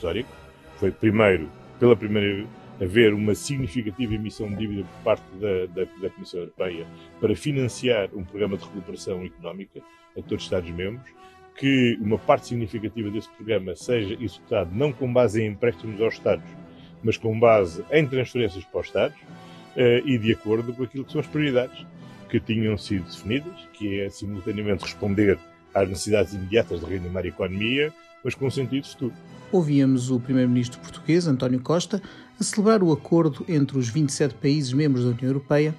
histórico. Foi primeiro, pela primeira haver uma significativa emissão de dívida por parte da, da, da, Comissão Europeia para financiar um programa de recuperação económica a todos os Estados-membros, que uma parte significativa desse programa seja executado não com base em empréstimos aos Estados, mas com base em transferências para os Estados uh, e de acordo com aquilo que são as prioridades que tinham sido definidas, que é simultaneamente responder às necessidades imediatas de reanimar a economia, mas com sentido futuro. Ouvíamos o primeiro-ministro português, António Costa, a celebrar o acordo entre os 27 países membros da União Europeia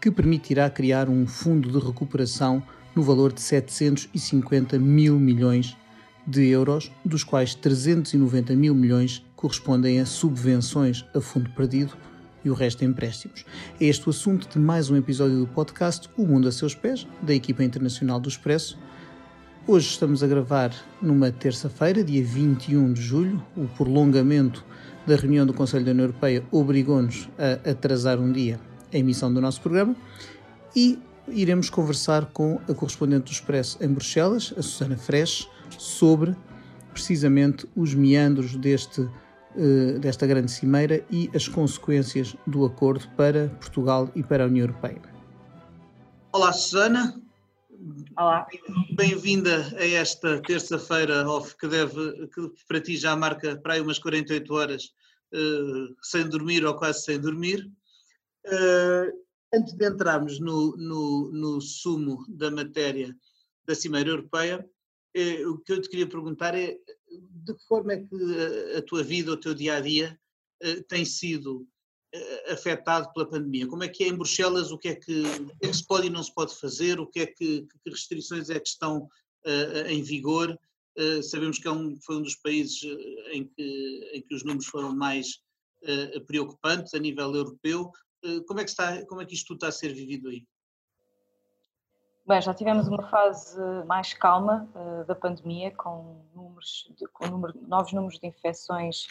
que permitirá criar um fundo de recuperação no valor de 750 mil milhões de euros, dos quais 390 mil milhões correspondem a subvenções a fundo perdido e o resto empréstimos. É este o assunto de mais um episódio do podcast O Mundo a Seus Pés, da equipa internacional do Expresso Hoje estamos a gravar numa terça-feira, dia 21 de julho. O prolongamento da reunião do Conselho da União Europeia obrigou-nos a atrasar um dia a emissão do nosso programa e iremos conversar com a correspondente do Expresso em Bruxelas, a Susana Fresh, sobre precisamente os meandros deste, eh, desta grande cimeira e as consequências do acordo para Portugal e para a União Europeia. Olá, Susana. Olá. Bem-vinda a esta terça-feira off que deve, que para ti já marca para aí umas 48 horas uh, sem dormir ou quase sem dormir. Uh, antes de entrarmos no, no, no, sumo da matéria da Cimeira Europeia, uh, o que eu te queria perguntar é de que forma é que a, a tua vida, o teu dia a dia tem sido eh, afetado pela pandemia? Como é que é em Bruxelas? O que é que, é que se pode e não se pode fazer? O que é que, que restrições é que estão uh, em vigor? Uh, sabemos que é um, foi um dos países em que, em que os números foram mais uh, preocupantes a nível europeu. como, é que está, como é que isto tudo está a ser vivido aí? Bem, já tivemos uma fase mais calma da pandemia, com, números com número, novos números de infecções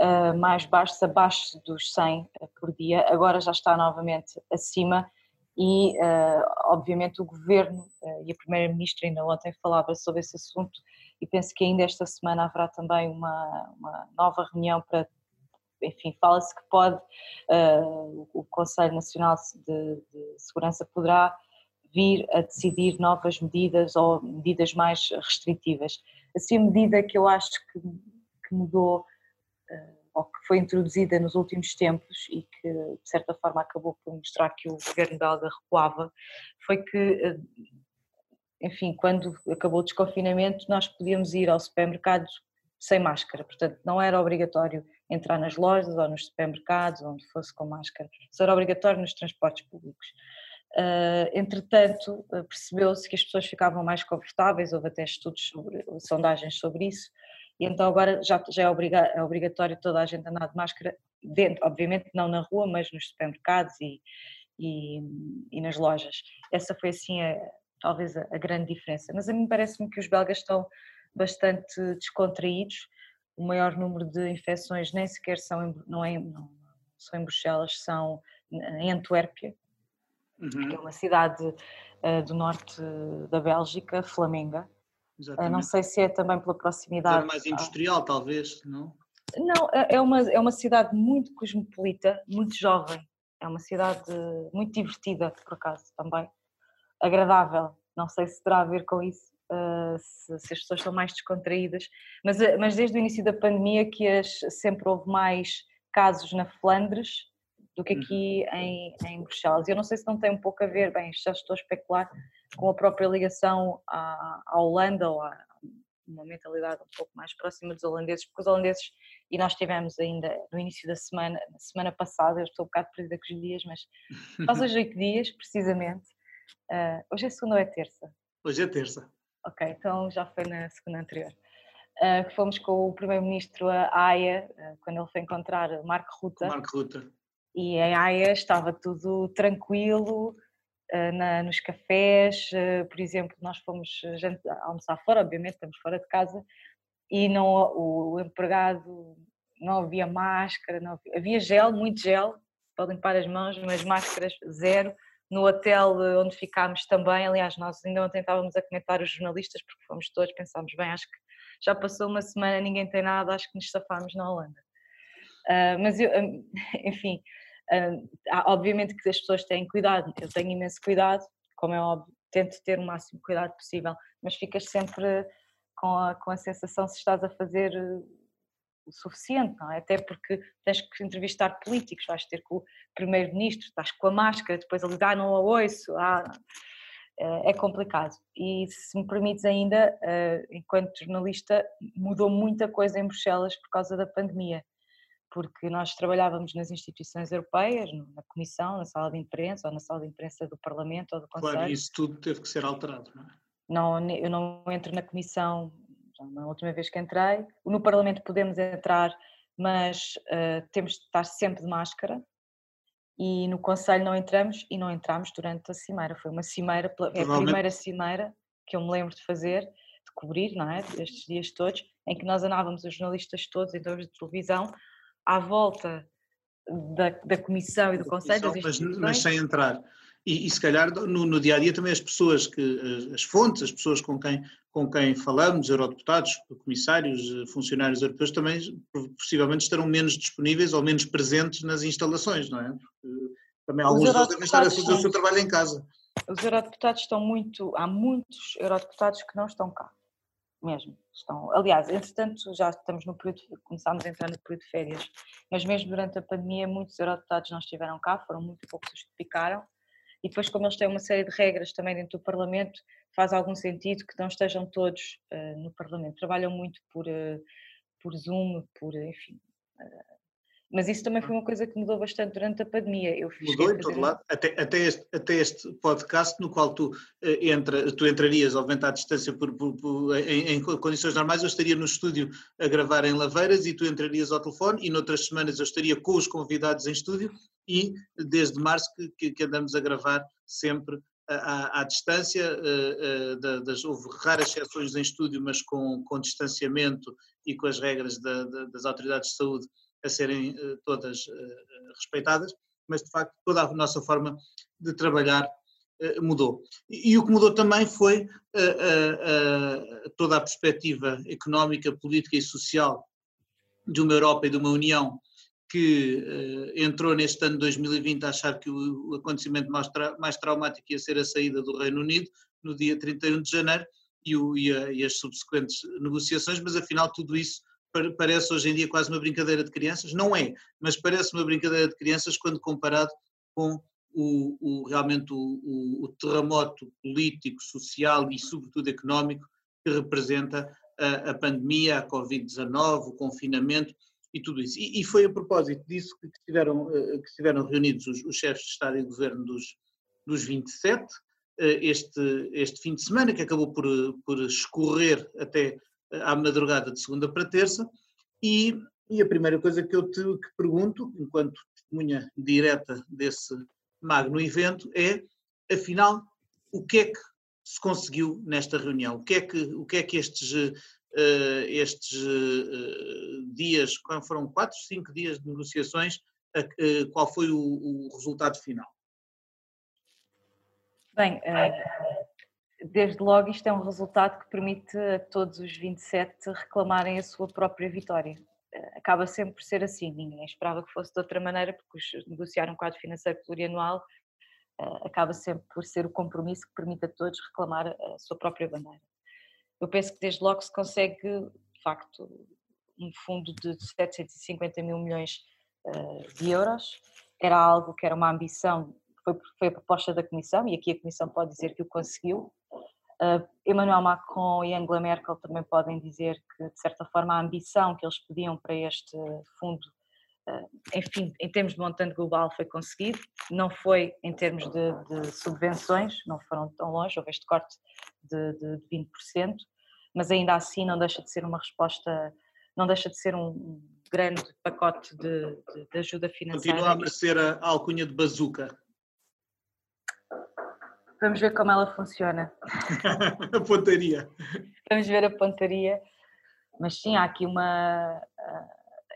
uh, mais baixos, abaixo dos 100 eh, por dia, agora já está novamente acima e, uh, obviamente, o governo uh, e a primeira-ministra ainda ontem falava sobre esse assunto e penso que ainda esta semana haverá também uma, uma nova reunião para, enfim, fala-se que pode, uh, o Conselho Nacional de, de, Segurança poderá vir a decidir novas medidas ou medidas mais restritivas. Assim, a medida que eu acho que, que mudou ou que foi introduzida nos últimos tempos e que de certa forma acabou por mostrar que o governo belga recuava, foi que, eh, enfim, quando acabou o desconfinamento, nós podíamos ir ao supermercado sem máscara, portanto não era obrigatório entrar nas lojas ou nos supermercados, onde fosse com máscara, só era obrigatório nos transportes públicos. Uh, entretanto, percebeu-se que as pessoas ficavam mais confortáveis, houve até estudos sobre, sondagens sobre isso, e então agora já, já é, obriga, é obrigatório toda a gente andar de máscara dentro, obviamente não na rua, mas nos supermercados e, e, e nas lojas. Essa foi assim a, talvez a, a, grande diferença. Mas a mim parece-me que os belgas estão bastante descontraídos. O maior número de infecções nem sequer são em, não, é, não são em Bruxelas, são em Antuérpia, uhum. que é uma cidade uh, do norte da Bélgica, Flamenga, Exatamente. Não sei se é também pela proximidade. É mais industrial, talvez, não? Não, é, é uma, é uma cidade muito cosmopolita, muito jovem. É uma cidade muito divertida, por acaso, também. Agradável. Não sei se terá a ver com isso, uh, se, se, as pessoas são mais descontraídas. Mas, eh, mas desde o início da pandemia que as, sempre houve mais casos na Flandres do que aqui uhum. em, em Bruxelas. Eu não sei se não tem um pouco a ver, bem, já estou a especular, com a própria ligação à, à Holanda ou a uma mentalidade um pouco mais próxima dos holandeses, porque os holandeses, e nós tivemos ainda no início da semana, na semana passada, eu estou um bocado perdida com os dias, mas faz hoje oito dias, precisamente. Uh, hoje é segunda ou é terça? Hoje é terça. Ok, então já foi na segunda anterior. Uh, fomos com o primeiro-ministro a Haia, uh, quando ele foi encontrar Marco Ruta. Marco Ruta. E em Haia estava tudo tranquilo, eh, na, nos cafés, eh, por exemplo, nós fomos gente, almoçar fora, obviamente estamos fora de casa, e não, o empregado não havia máscara, não havia, havia gel, muito gel para limpar as mãos, mas máscaras zero. No hotel eh, onde ficámos também, aliás, nós ainda ontem estávamos a comentar os jornalistas, porque fomos todos, pensámos, bem, acho que já passou uma semana, ninguém tem nada, acho que nos safámos na Holanda. Uh, mas eu, enfim, uh, obviamente que as pessoas têm cuidado, eu tenho imenso cuidado, como é óbvio, tento ter o máximo cuidado possível, mas ficas sempre com a, com a sensação se estás a fazer o suficiente, não é? Até porque tens que entrevistar políticos, vais ter com o primeiro-ministro, estás com a máscara, depois diz, ah, não a ouço, ah, é complicado. E se me permites ainda, enquanto jornalista, mudou muita coisa em Bruxelas por causa da pandemia, porque nós trabalhávamos nas instituições europeias, na Comissão, na sala de imprensa, ou na sala de imprensa do Parlamento ou do Conselho. Claro, isso tudo teve que ser alterado, não é? Não, eu não entro na Comissão na última vez que entrei. No Parlamento podemos entrar, mas uh, temos de estar sempre de máscara. E no Conselho não entramos e não entramos durante a cimeira. Foi uma cimeira, é a primeira cimeira que eu me lembro de fazer, de cobrir, não é? Estes dias todos, em que nós andávamos, os jornalistas todos, em torno de televisão, à volta da, da Comissão e do Conselho. Mas, mas sem entrar. E, e, se calhar no, no, dia a dia também as pessoas que as fontes, as pessoas com quem com quem falamos, eurodeputados, comissários, funcionários europeus também possivelmente estarão menos disponíveis ou menos presentes nas instalações, não é? Porque também alguns deles devem estar a fazer o seu trabalho em casa. Os eurodeputados estão muito, há muitos eurodeputados que não estão cá, mesmo. Estão, aliás, entretanto já estamos no período, começámos a entrar no período de férias, mas mesmo durante a pandemia muitos eurodeputados não estiveram cá, foram muito poucos os que ficaram, e depois como eles têm uma série de regras também dentro do Parlamento, faz algum sentido que não estejam todos uh, no Parlamento. Trabalham muito por, uh, por Zoom, por, enfim. Uh, mas isso também foi uma coisa que mudou bastante durante a pandemia. Eu mudou em todo lado, até, até, este, até este podcast no qual tu, entra, tu entrarias, obviamente à distância por, por, por em, em, condições normais, eu estaria no estúdio a gravar em Laveiras e tu entrarias ao telefone e noutras semanas eu estaria com os convidados em estúdio e desde março que, que andamos a gravar sempre à, à distância, uh, uh, das, houve raras exceções em estúdio, mas com, com distanciamento e com as regras da, da, das autoridades de saúde a serem uh, todas respeitadas, mas de facto toda a nossa forma de trabalhar mudou. E, e, o que mudou também foi toda a perspectiva económica, política e social de uma Europa e de uma União que entrou neste ano de 2020 a achar que o acontecimento mais, tra mais, traumático ia ser a saída do Reino Unido no dia 31 de janeiro e, o, e, a, e as subsequentes negociações, mas afinal tudo isso parece hoje em dia quase uma brincadeira de crianças. Não é, mas parece uma brincadeira de crianças quando comparado com o, o realmente o, o, terremoto político, social e sobretudo económico que representa a, a pandemia, a Covid-19, o confinamento e tudo isso. E, e, foi a propósito disso que estiveram, eh, que estiveram reunidos os, os chefes de Estado e de Governo dos, dos 27, eh, este, este fim de semana, que acabou por, por escorrer até à madrugada de segunda para terça, e, e a primeira coisa que eu te que pergunto, enquanto testemunha direta desse magno evento, é, afinal, o que é que se conseguiu nesta reunião? O que é que, o que, é que estes uh, estes uh, dias, foram quatro, cinco dias de negociações, uh, qual foi o, o, resultado final? Bem, desde logo isto é um resultado que permite a todos os 27 reclamarem a sua própria vitória. Acaba sempre por ser assim, ninguém esperava que fosse de outra maneira, porque negociar um quadro financeiro plurianual acaba sempre por ser o compromisso que permite a todos reclamar a sua própria bandeira eu penso que desde logo se consegue, de facto, um fundo de 750 mil milhões uh, de euros. Era algo que era uma ambição, foi, foi a proposta da Comissão, e aqui a Comissão pode dizer que o conseguiu. Uh, Emmanuel Macron e Angela Merkel também podem dizer que, de certa forma, a ambição que eles pediam para este fundo, uh, enfim, em termos de montante global, foi conseguido. Não foi em termos de, de subvenções, não foram tão longe, houve este corte de, de, de 20%, mas ainda assim não deixa de ser uma resposta, não deixa de ser um grande pacote de, de, ajuda financeira. Continua a merecer a alcunha de bazuca. Vamos ver como ela funciona. a pontaria. Vamos ver a pontaria. Mas sim, há aqui uma. Ah,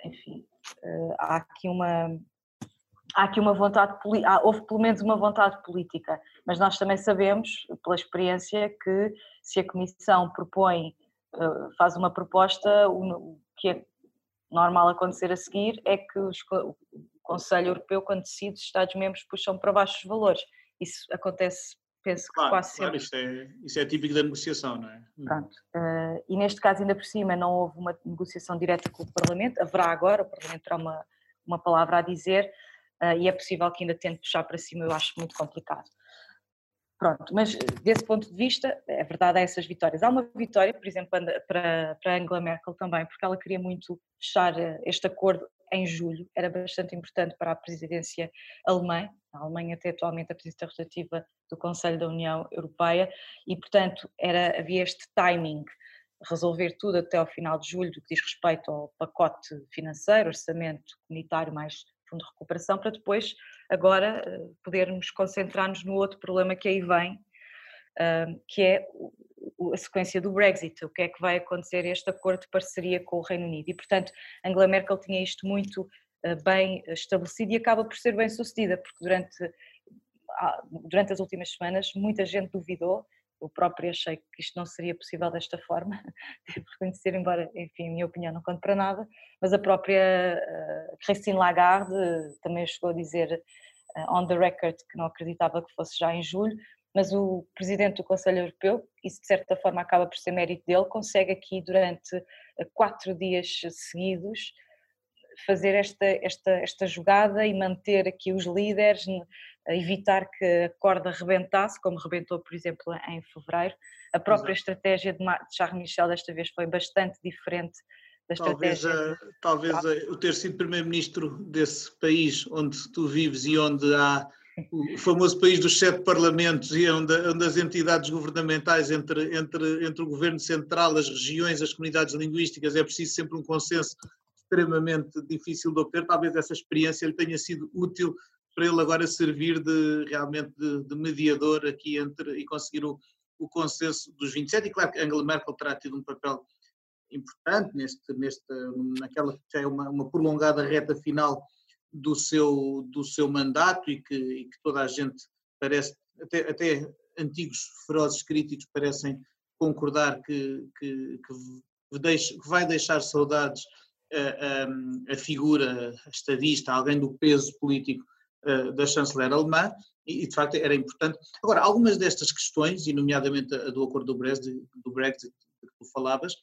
enfim, ah, há aqui uma há aqui uma vontade, houve pelo menos uma vontade política, mas nós também sabemos, pela experiência, que se a Comissão propõe faz uma proposta, o que é normal acontecer a seguir é que os, o Conselho Europeu, quando decide, os Estados-membros puxam para baixo os valores. Isso acontece, penso que claro, quase claro, sempre. Isso é, isso é típico da negociação, não é? Pronto. Uh, e neste caso, ainda por cima, não houve uma negociação direta com o Parlamento, haverá agora, o Parlamento terá uma, uma palavra a dizer, uh, e é possível que ainda tente puxar para cima, eu acho muito complicado. Pronto, mas desse ponto de vista, é verdade, há essas vitórias. Há uma vitória, por exemplo, para, para Angela Merkel também, porque ela queria muito fechar eh, este acordo em julho, era bastante importante para a presidência alemã, a Alemanha até atualmente a presidência rotativa do Conselho da União Europeia, e portanto era, havia este timing, resolver tudo até ao final de julho, do que diz respeito ao pacote financeiro, orçamento comunitário mais fundo de recuperação, para depois, agora, eh, podermos concentrar-nos no outro problema que aí vem, que é a sequência do Brexit, o que é que vai acontecer este acordo de parceria com o Reino Unido. E, portanto, Angela Merkel tinha isto muito eh, bem estabelecido e acaba por ser bem sucedida, porque durante, durante as últimas semanas muita gente duvidou eu própria achei que isto não seria possível desta forma, devo reconhecer, embora, enfim, a minha opinião não conte para nada, mas a própria uh, Christine Lagarde também chegou a dizer on the record que não acreditava que fosse já em julho, mas o presidente do Conselho Europeu, isso de certa forma acaba por ser mérito dele, consegue aqui durante uh, quatro dias seguidos fazer esta, esta, esta jogada e manter aqui os líderes evitar que a corda rebentasse, como rebentou, por exemplo, em fevereiro. A própria Exato. estratégia de Charles Michel desta vez foi bastante diferente da talvez, estratégia. A, talvez a, o ter sido primeiro-ministro desse país onde tu vives e onde há o famoso país dos sete parlamentos e onde, onde as entidades governamentais entre, entre, entre o governo central, as regiões, as comunidades linguísticas, é preciso sempre um consenso extremamente difícil de obter. Talvez essa experiência lhe tenha sido útil para ele agora servir de realmente de, de mediador aqui entre e conseguir o, o consenso dos 27. E claro que Angela Merkel terá tido um papel importante neste, neste, naquela que já é uma, uma prolongada reta final do seu, do seu mandato e que, e que toda a gente parece, até, até antigos ferozes críticos parecem concordar que, que, que, deixe, que vai deixar saudades a, a, a, figura estadista, alguém do peso político eh, da chanceler alemã e, de facto era importante. Agora, algumas destas questões, e nomeadamente a do acordo do Brexit, do Brexit que tu falavas,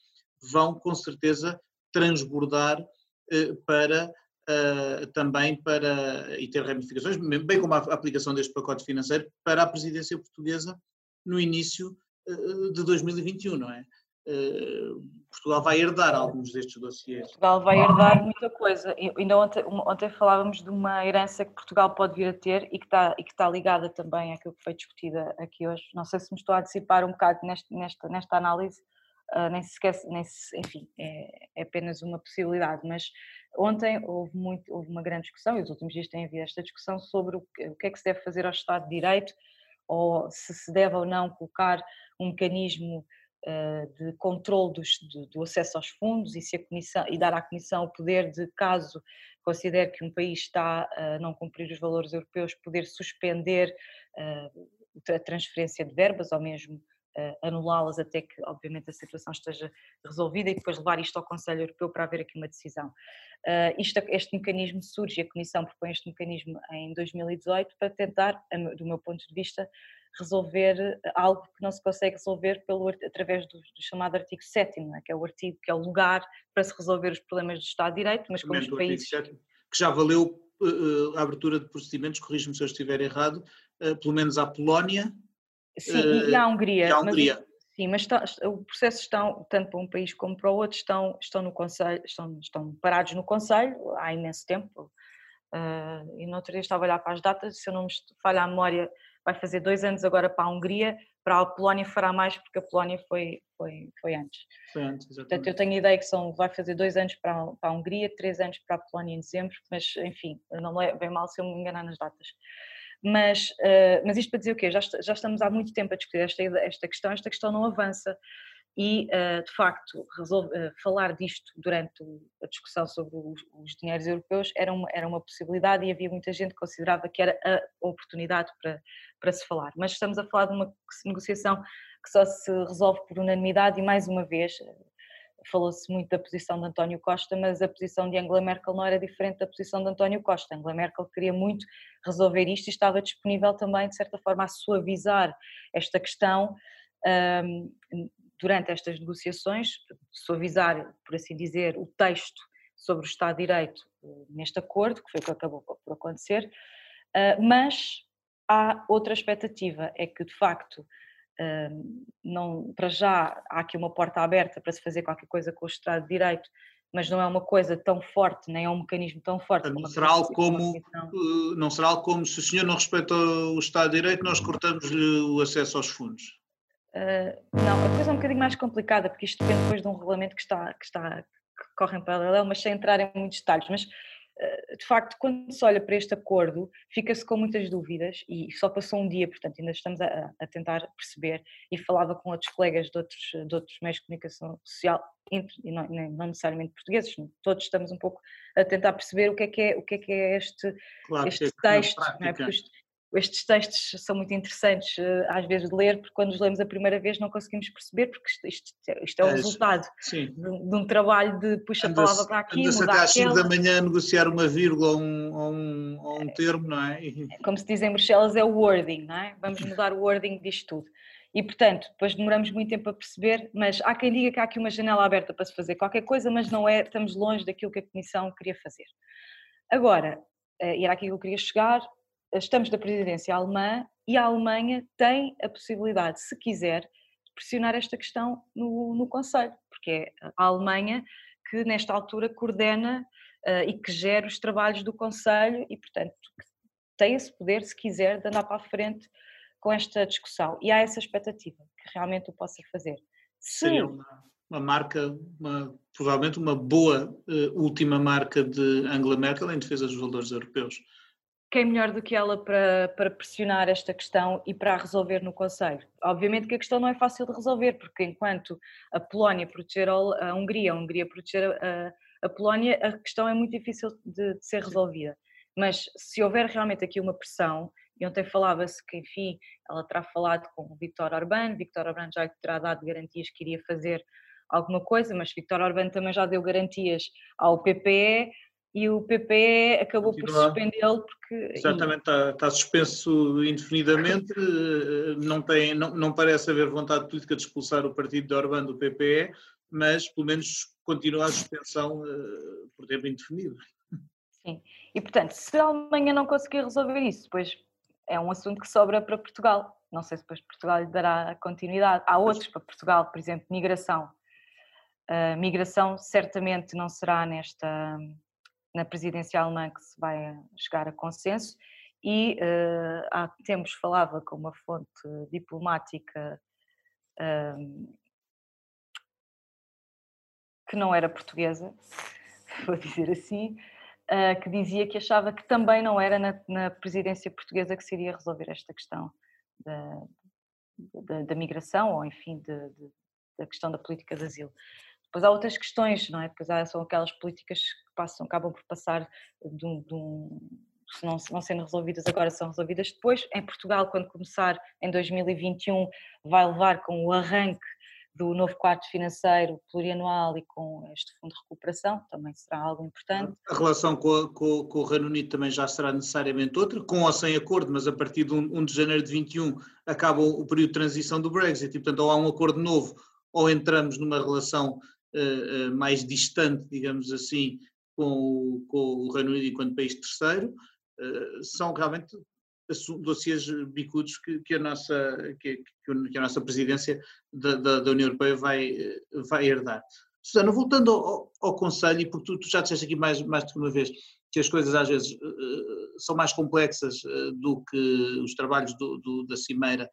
vão com certeza transbordar eh, para Uh, também para, e ter ramificações, bem como a aplicação deste pacote financeiro, para a presidência portuguesa no início uh, de 2021, não é? Uh, Portugal vai herdar alguns destes dossiês. Portugal vai herdar muita coisa. Ainda ontem, ontem, falávamos de uma herança que Portugal pode vir a ter e que, está, e que está ligada também àquilo que foi discutida aqui hoje. Não sei se me estou a antecipar um bocado neste, nesta, nesta análise, uh, nem se esquece, nem se, enfim, é, é, apenas uma possibilidade, mas ontem houve, muito, houve uma grande discussão, e os últimos dias tem havido esta discussão sobre o que, o que é que se deve fazer ao Estado de Direito, ou se se deve ou não colocar um mecanismo eh, de controle dos, do, do, acesso aos fundos e, se a comissão, e dar à Comissão o poder de, caso considere que um país está a não cumprir os valores europeus, poder suspender uh, a transferência de verbas ou mesmo uh, anulá-las até que, obviamente, a situação esteja resolvida e depois levar isto ao Conselho Europeu para haver aqui uma decisão. Uh, isto, este mecanismo surge, a Comissão propõe este mecanismo em 2018 para tentar, do meu ponto de vista, resolver eh, algo que não se consegue resolver pelo, através do, do chamado artigo 7 é? que é o artigo que é o lugar para se resolver os problemas do Estado de Direito, mas como os países... 7, que já valeu uh, a abertura de procedimentos, corrijo-me se eu estiver errado, uh, pelo menos à Polónia... Sim, uh, e à Hungria. E à Hungria. Mas, sim, mas está, o processo estão, tanto para um país como para o outro, estão, estão, no conselho, estão, estão parados no Conselho há imenso tempo. Uh, e no outro dia estava a olhar para as datas, se eu não me falha a memória, vai fazer dois anos agora para a Hungria, para a Polónia fará mais porque a Polónia foi, foi, foi antes. Foi antes, exatamente. Portanto, eu tenho a ideia que são, vai fazer dois anos para a, para a Hungria, três anos para a Polónia em dezembro, mas enfim, não bem mal se eu me enganar nas datas. Mas, uh, mas isto para dizer o quê? Já, já estamos há muito tempo a discutir esta, esta questão, esta questão não avança e, uh, de facto, resolve, uh, falar disto durante a discussão sobre os, os, dinheiros europeus era uma, era uma possibilidade e havia muita gente que considerava que era a oportunidade para, para se falar. Mas estamos a falar de uma negociação que só se resolve por unanimidade e mais uma vez falou-se muito da posição de António Costa, mas a posição de Angela Merkel não era diferente da posição de António Costa. Angela Merkel queria muito resolver isto e estava disponível também, de certa forma, a suavizar esta questão um, durante estas negociações, suavizar, por assim dizer, o texto sobre o Estado de Direito eh, neste acordo, que foi o que acabou por acontecer, uh, mas há outra expectativa, é que de facto não, para já há aqui uma porta aberta para se fazer qualquer coisa com o Estado de Direito, mas não é uma coisa tão forte, nem é um mecanismo tão forte. Não será algo como, eh, não será algo como se o senhor não respeita o Estado de Direito, nós cortamos-lhe o acesso aos fundos. Uh, não, a coisa é um bocadinho mais complicada, porque isto depende depois de um regulamento que está, que está que corre em paralelo, mas sem entrar em muitos detalhes. Mas de facto, quando se olha para este acordo, fica-se com muitas dúvidas e só passou um dia, portanto, ainda estamos a, a tentar perceber. E falava com outros colegas de outros, de outros meios de comunicação social, e não, não, necessariamente portugueses, todos estamos um pouco a tentar perceber o que é que é, o que é, que é este, claro, este é texto, não é? porque estes textos são muito interessantes eh, às vezes de ler, porque quando os lemos a primeira vez não conseguimos perceber, porque isto, isto, isto é o é, resultado de, de, um trabalho de puxa a palavra para aqui, mudar até às 5 da manhã a negociar uma vírgula ou um, ou um, ou um termo, não é? é? Como se diz em Bruxelas, é o wording, não é? Vamos mudar o wording disto tudo. E, portanto, depois demoramos muito tempo a perceber, mas há quem diga que há aqui uma janela aberta para se fazer qualquer coisa, mas não é, estamos longe daquilo que a Comissão queria fazer. Agora, eh, e era aqui que eu queria chegar, estamos da presidência alemã e a Alemanha tem a possibilidade, se quiser, de pressionar esta questão no, no Conselho, porque é a Alemanha que nesta altura coordena uh, e que gera os trabalhos do Conselho e, portanto, tem esse poder, se quiser, de andar para a frente com esta discussão. E há essa expectativa que realmente o possa fazer. Se... Seria uma, uma marca, uma, provavelmente uma boa uh, última marca de Angela Merkel em defesa dos valores europeus quem melhor do que ela para, para pressionar esta questão e para a resolver no Conselho? Obviamente que a questão não é fácil de resolver, porque enquanto a Polónia proteger a Hungria, a Hungria proteger a, a Polónia, a questão é muito difícil de, de, ser resolvida. Mas se houver realmente aqui uma pressão, e ontem falava-se que, enfim, ela terá falado com o Viktor Orbán, Viktor Orbán já terá dado garantias que iria fazer alguma coisa, mas Viktor Orbán também já deu garantias ao PPE, e o PPE acabou Continua. por suspendê-lo porque. Certamente está, está, suspenso indefinidamente, eh, não, tem, não, não parece haver vontade política de expulsar o partido de Orbán do PPE, mas pelo menos continua a suspensão uh, por tempo indefinido. Sim, e portanto, se a Alemanha não conseguir resolver isso, depois é um assunto que sobra para Portugal. Não sei se depois Portugal lhe dará continuidade. Há outros para Portugal, por exemplo, migração. Uh, migração certamente não será nesta na presidência alemã que se vai chegar a consenso e uh, há tempos falava com uma fonte diplomática uh, que não era portuguesa, vou dizer assim, uh, que dizia que achava que também não era na, na, presidência portuguesa que se iria resolver esta questão da, da, da migração ou, enfim, de, de, da questão da política de asilo. Depois há outras questões, não é? Depois há, são aquelas políticas que passam, acabam por passar de um, de um se não, não sendo resolvidas agora, são resolvidas depois. Em Portugal, quando começar em 2021, vai levar com o arranque do novo quadro financeiro plurianual e com este fundo de recuperação, também será algo importante. A relação com, a, com, com, o Reino Unido também já será necessariamente outra, com ou sem acordo, mas a partir de 1, 1 de janeiro de 21 acaba o, período de transição do Brexit e, portanto, ou há um acordo novo ou entramos numa relação uh, uh, mais distante, digamos assim, com o, com o Reino Unido enquanto país terceiro, uh, são realmente dossiês bicudos que, que, a nossa, que, que, a nossa presidência da, da, da, União Europeia vai, vai herdar. Susana, voltando ao, ao Conselho, e porque tu, tu, já disseste aqui mais, mais de uma vez que as coisas às vezes uh, são mais complexas uh, do que os trabalhos do, do, da Cimeira eh,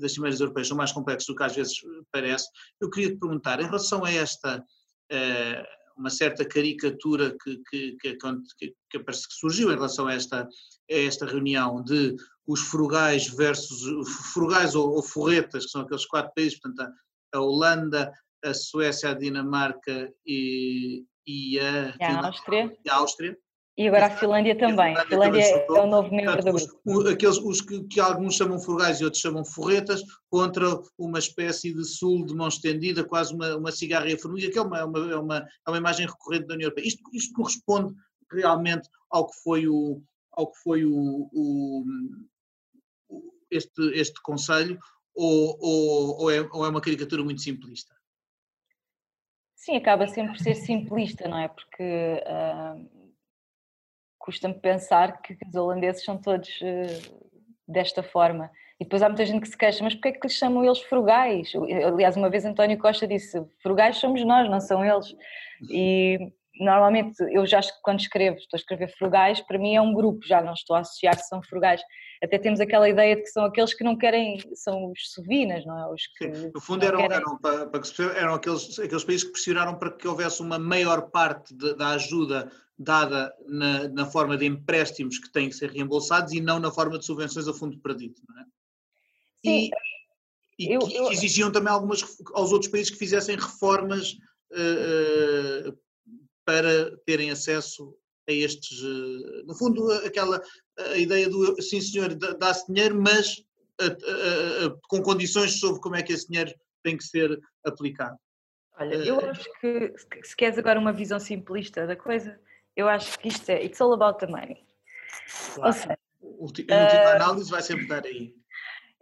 das cimeiras europeias são mais complexos do que às vezes parece. Eu queria te perguntar, em relação a esta, eh, uma certa caricatura que, que, que, que, que parece que surgiu em relação a esta, a esta reunião de os frugais versus, frugais ou, ou forretas, que são aqueles quatro países, portanto a, Holanda, a Suécia, a Dinamarca e, e a, a Áustria. E a Áustria E agora a Finlândia também. A Finlândia, Finlândia é o novo membro do grupo. aqueles, os que, que, alguns chamam frugais e outros chamam forretas, contra uma espécie de sul de mão estendida, quase uma, uma cigarra e formiga, que é uma, é uma, é uma, é uma imagem recorrente da União Europeia. Isto, isto corresponde realmente ao que foi o, ao que foi o, o este, este Conselho, ou, ou, ou, é, ou é uma caricatura muito simplista? Sim, acaba sempre por ser simplista, não é? Porque uh, custa-me pensar que os holandeses são todos uh, desta forma. E depois há muita gente que se queixa, mas porquê é que lhes chamam eles frugais? Aliás, uma vez António Costa disse, frugais somos nós, não são eles. E normalmente eu já quando escrevo, estou a escrever frugais, para mim é um grupo, já não estou a associar que são frugais até temos aquela ideia de que são aqueles que não querem, são os sovinas, não é? Os que Sim, no fundo eram, querem... eram, para, para que eram aqueles, aqueles países que pressionaram para que houvesse uma maior parte de, da ajuda dada na, na, forma de empréstimos que têm que ser reembolsados e não na forma de subvenções a fundo perdido, não é? Sim. E, e eu, eu... exigiam também algumas aos outros países que fizessem reformas uh, uh, para terem acesso a estes, uh, no fundo, aquela a ideia do sim senhor, dá-se dinheiro, mas a, a, a, com condições sobre como é que esse dinheiro tem que ser aplicado. Olha, eu eh, acho que se queres agora uma visão simplista da coisa, eu acho que isto é it's all about the money. Claro. Ou seja, a última uh, análise vai sempre dar aí.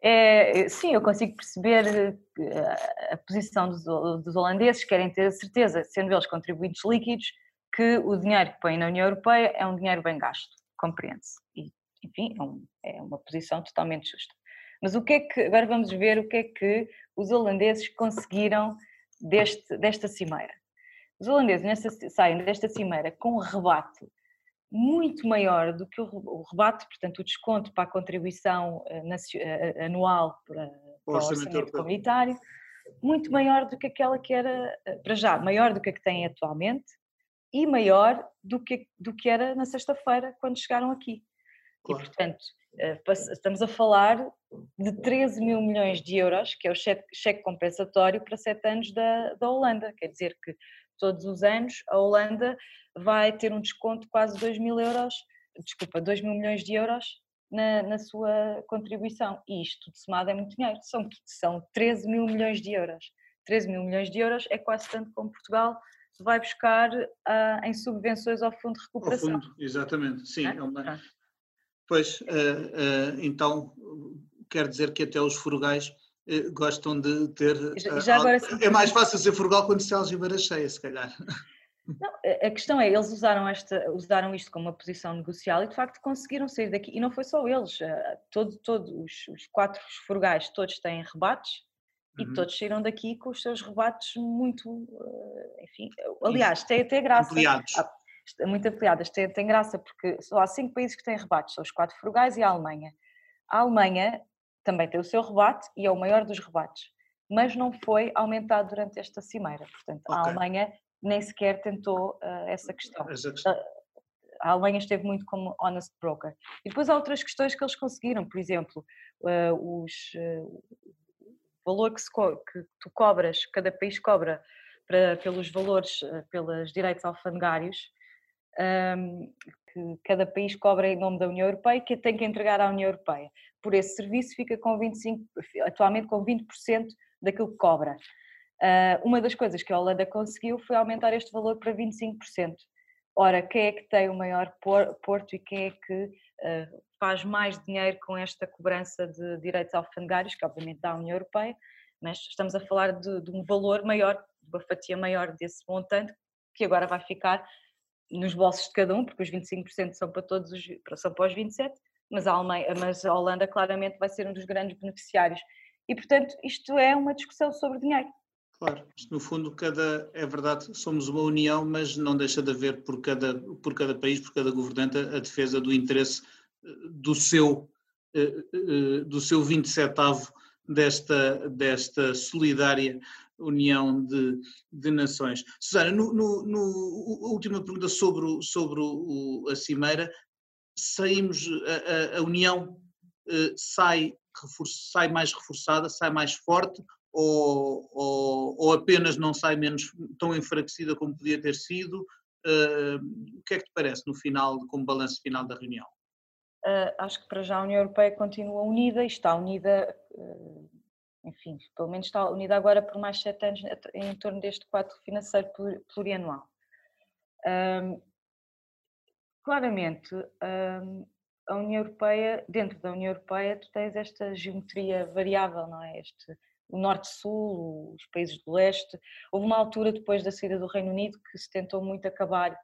É, sim, eu consigo perceber a, a posição dos, dos holandeses, querem ter a certeza, sendo eles contribuintes líquidos, que o dinheiro que põem na União Europeia é um dinheiro bem gasto compreende-se. E, enfim, é, um, é, uma posição totalmente justa. Mas o que é que, agora vamos ver o que é que os holandeses conseguiram deste, desta cimeira. Os holandeses nesta, saem desta cimeira com um rebate muito maior do que o, rebate, portanto, o desconto para a contribuição uh, anual para, para o orçamento comunitário, muito maior do que aquela que era, para já, maior do que a que têm atualmente, e maior do que, do que era na sexta-feira, quando chegaram aqui. Claro. E, portanto, eh, estamos a falar de 13 mil milhões de euros, que é o cheque, cheque compensatório para sete anos da, da Holanda. Quer dizer que todos os anos a Holanda vai ter um desconto de quase 2 mil euros, desculpa, 2 mil milhões de euros na, na sua contribuição. E isto, tudo somado, é muito dinheiro. São, são 13 mil milhões de euros. 13 mil milhões de euros é quase tanto como Portugal vai buscar uh, em subvenções ao Fundo de Recuperação. Ao fundo, exatamente, sim. É? É uma... Pois, uh, uh, então, quer dizer que até os frugais gostam de ter. Já agora, é mais fácil ser frugal quando se a algibeira cheia, se calhar. Não, a questão é, eles usaram, esta, usaram isto como uma posição negocial e de facto conseguiram sair daqui. E não foi só eles, todos todo, os, os quatro frugais todos têm rebates e uhum. todos saíram daqui com os seus rebates muito, eh, enfim, aliás, tem até graça. Ampliados. Ah, muito ampliadas, tem, tem graça porque só há cinco países que têm rebates, são os quatro frugais e a Alemanha. A Alemanha também tem o seu rebate e é o maior dos rebates, mas não foi aumentado durante esta cimeira, portanto okay. a Alemanha nem sequer tentou uh, essa questão. Questão. A Alemanha esteve muito como honest broker. E depois há outras questões que eles conseguiram, por exemplo, uh, os, uh, valor que, que tu cobras, cada país cobra para, pelos valores, eh, pelos direitos alfandegários, um, que cada país cobra em nome da União Europeia e que tem que entregar à União Europeia. Por esse serviço fica com 25, atualmente com 20% daquilo que cobra. Uh, uma das coisas que a Holanda conseguiu foi aumentar este valor para 25%. Ora, quem é que tem o maior porto e quem é que uh, faz mais dinheiro com esta cobrança de direitos alfandegários, que obviamente dá a União Europeia, mas estamos a falar de, de um valor maior, de uma fatia maior desse montante, que agora vai ficar nos bolsos de cada um, porque os 25% são para todos os, são para os 27, mas a, Alemanha, mas a Holanda claramente vai ser um dos grandes beneficiários. E portanto, isto é uma discussão sobre dinheiro. Claro, no fundo, cada, é verdade, somos uma união, mas não deixa de haver por cada, por cada país, por cada governante, a defesa do interesse eh, do seu, eh, eh, do seu 27 desta, desta solidária união de, de nações. Susana, no, no, no, última pergunta sobre, sobre o, a Cimeira, saímos, a, a União sai, sai mais reforçada, sai mais forte ou, ou, ou, apenas não sai menos tão enfraquecida como podia ter sido? o que é que te parece no final, como balanço final da reunião? Uh, acho que para já a União Europeia continua unida e está unida, uh, enfim, pelo menos está unida agora por mais sete anos em torno deste quadro financeiro plurianual. Claramente, um, a União Europeia, dentro da União Europeia, tu tens esta geometria variável, não é? Este, o Norte-Sul, os países do Leste. Houve uma altura depois da saída do Reino Unido que se tentou muito acabar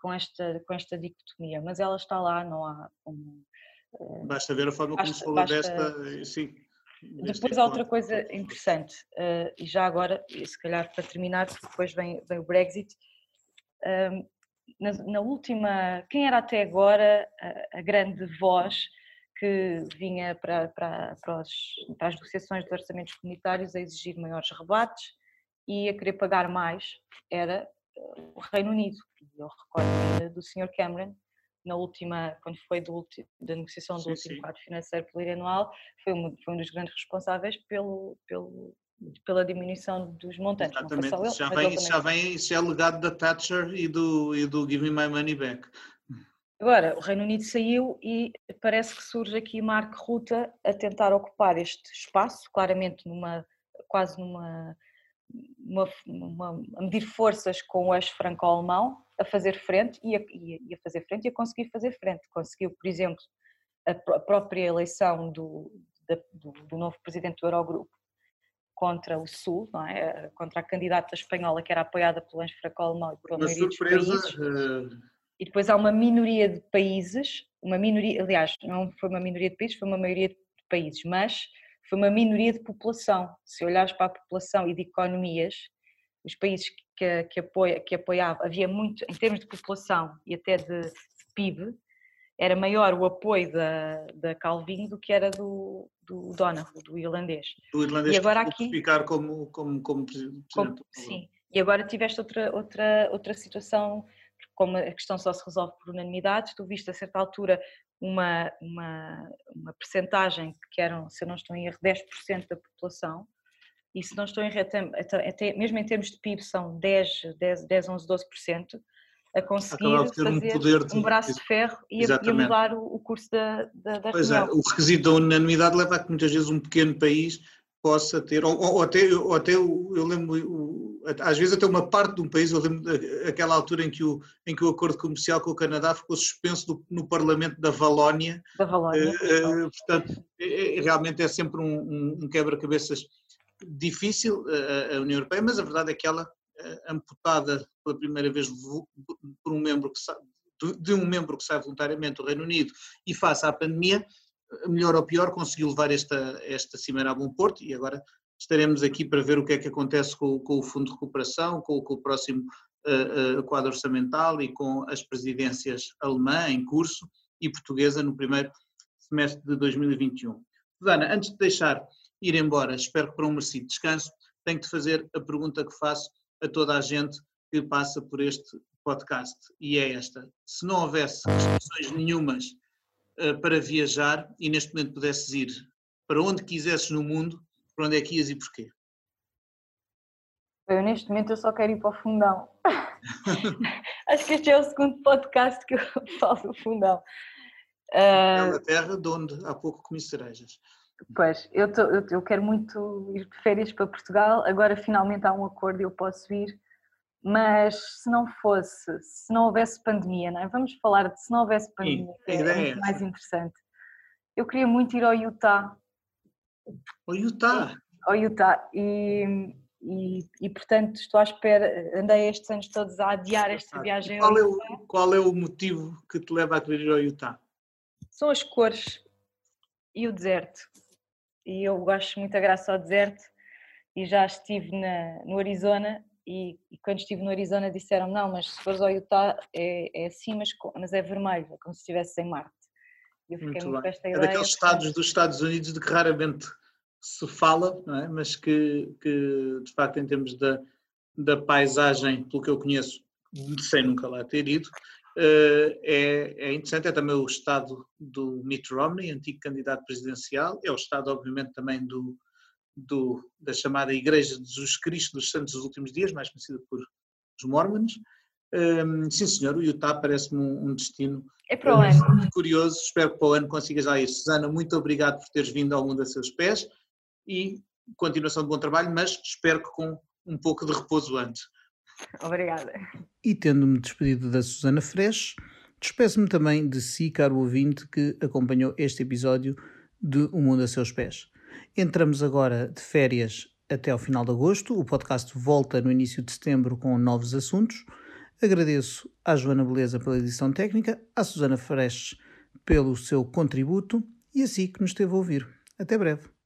com esta, com esta dicotomia, mas ela está lá, não há como. Uh, basta ver a forma como se falou desta. Sim, depois há outra coisa interessante, uh, e já agora, se calhar para terminar, porque depois vem, vem o Brexit. Uh, na, na, última, quem era até agora a, a grande voz que vinha para, para, para, os, para, as negociações dos orçamentos comunitários a exigir maiores rebates e a querer pagar mais era o Reino Unido. Eu recordo do Sr. Cameron, na última, quando foi do, da negociação do sim, último sim. quadro financeiro plurianual, foi um, foi um dos grandes responsáveis pelo, pelo, pela diminuição dos montantes. Exatamente, ele, já, vem, também... já vem, isso é legado da Thatcher e do, e do Give Me My Money Back. Agora, o Reino Unido saiu e parece que surge aqui Mark Rutte a tentar ocupar este espaço, claramente numa, quase numa uma, uma, a medir forças com o eixo franco-alemão, a fazer frente e a, e a, fazer frente e a conseguir fazer frente. Conseguiu, por exemplo, a, própria eleição do, do, do, novo presidente do Eurogrupo contra o Sul, não é? contra a candidata espanhola que era apoiada pelo eixo franco-alemão e por uma maioria surpresa, dos países. Uh... E depois há uma minoria de países, uma minoria, aliás, não foi uma minoria de países, foi uma maioria de países, mas foi uma minoria de população. Se olhares para a população e de economias, os países que, que, apoia, que apoiavam, havia muito, em termos de população e até de, de PIB, era maior o apoio da, da Calvin do que era do, do Donald, do irlandês. Do irlandês e agora aqui ficar como, como, como presidente. Como, sim, e agora tiveste outra, outra, outra situação, como a questão só se resolve por unanimidade, tu viste a certa altura uma, uma, uma percentagem que eram, se eu não estou em erro, 10% da população, e se não estou em erro, até, até, mesmo em termos de PIB são 10, 10, 10 11, 12%, a conseguir fazer um, poder de, um braço de ferro e a, e a, mudar o, o curso da, da, da Pois é, o requisito da unanimidade leva a que muitas vezes um pequeno país possa ter, ou, ou até, ou até eu lembro, às vezes até uma parte de um país, eu lembro daquela altura em que o, em que o acordo comercial com o Canadá ficou suspenso do, no Parlamento da Valónia. Da Valónia. Uh, uh, portanto, é, é, realmente é sempre um, um, um quebra-cabeças difícil a, a, União Europeia, mas a verdade é que ela, amputada pela primeira vez por um membro que de um membro que sai voluntariamente do Reino Unido e face à pandemia, melhor ou pior, conseguiu levar esta, esta cimeira a bom porto e agora estaremos aqui para ver o que é que acontece com, com o Fundo de Recuperação, com, com o próximo uh, uh, quadro orçamental e com as presidências alemã em curso e portuguesa no primeiro semestre de 2021. Susana, antes de deixar ir embora, espero que para um merecido descanso, tenho de fazer a pergunta que faço a toda a gente que passa por este podcast e é esta: se não houvesse restrições nenhumas eh, para viajar e neste momento pudesses ir para onde quisesses no mundo, para onde é que ias e porquê? Eu neste momento eu só quero ir para o fundão. Acho que este é o segundo podcast que eu falo do fundão. Uh... É terra de onde há pouco comi cerejas. Pois, eu, tô, eu, eu, quero muito ir de férias para Portugal, agora finalmente há um acordo e eu posso ir mas se não fosse, se não houvesse pandemia, não é? vamos falar de se não houvesse pandemia, Sim, é muito mais interessante. Eu queria muito ir ao Utah. Ao Utah? Ao Utah e, e, e, portanto estou à espera, andei estes anos todos a adiar esta viagem qual, é o, qual é o motivo que te leva a querer ir ao Utah? São as cores e o deserto. E eu gosto muito da graça ao deserto e já estive na, no Arizona e, e, quando estive no Arizona disseram não, mas se fores ao Utah é, é assim, mas, mas é vermelho, é como se estivesse em Marte. E eu fiquei muito, muito com esta ideia. É daqueles estados dos Estados Unidos de que raramente se fala, é? mas que, que, de facto em termos da, da paisagem, pelo que eu conheço, sem nunca lá ter ido, é, é interessante, é também o estado do Mitt Romney, antigo candidato presidencial, é o estado obviamente também do, do, da chamada Igreja de Jesus Cristo dos Santos dos Últimos Dias, mais conhecida por os Mormons, Um, sim, senhor, o Utah parece-me um, um, destino é para o ano. curioso. Espero que para o ano consigas já ir. Susana, muito obrigado por teres vindo ao mundo a seus pés e continuação de bom trabalho, mas espero que com um pouco de repouso antes. Obrigada. E tendo-me despedido da Susana Fresh, despeço-me também de si, caro ouvinte, que acompanhou este episódio de O Mundo a Seus Pés. Entramos agora de férias até ao final de agosto. O podcast volta no início de setembro com novos assuntos. Agradeço à Joana Beleza pela edição técnica, à Susana Fresh pelo seu contributo e a si que nos esteve a ouvir. Até breve.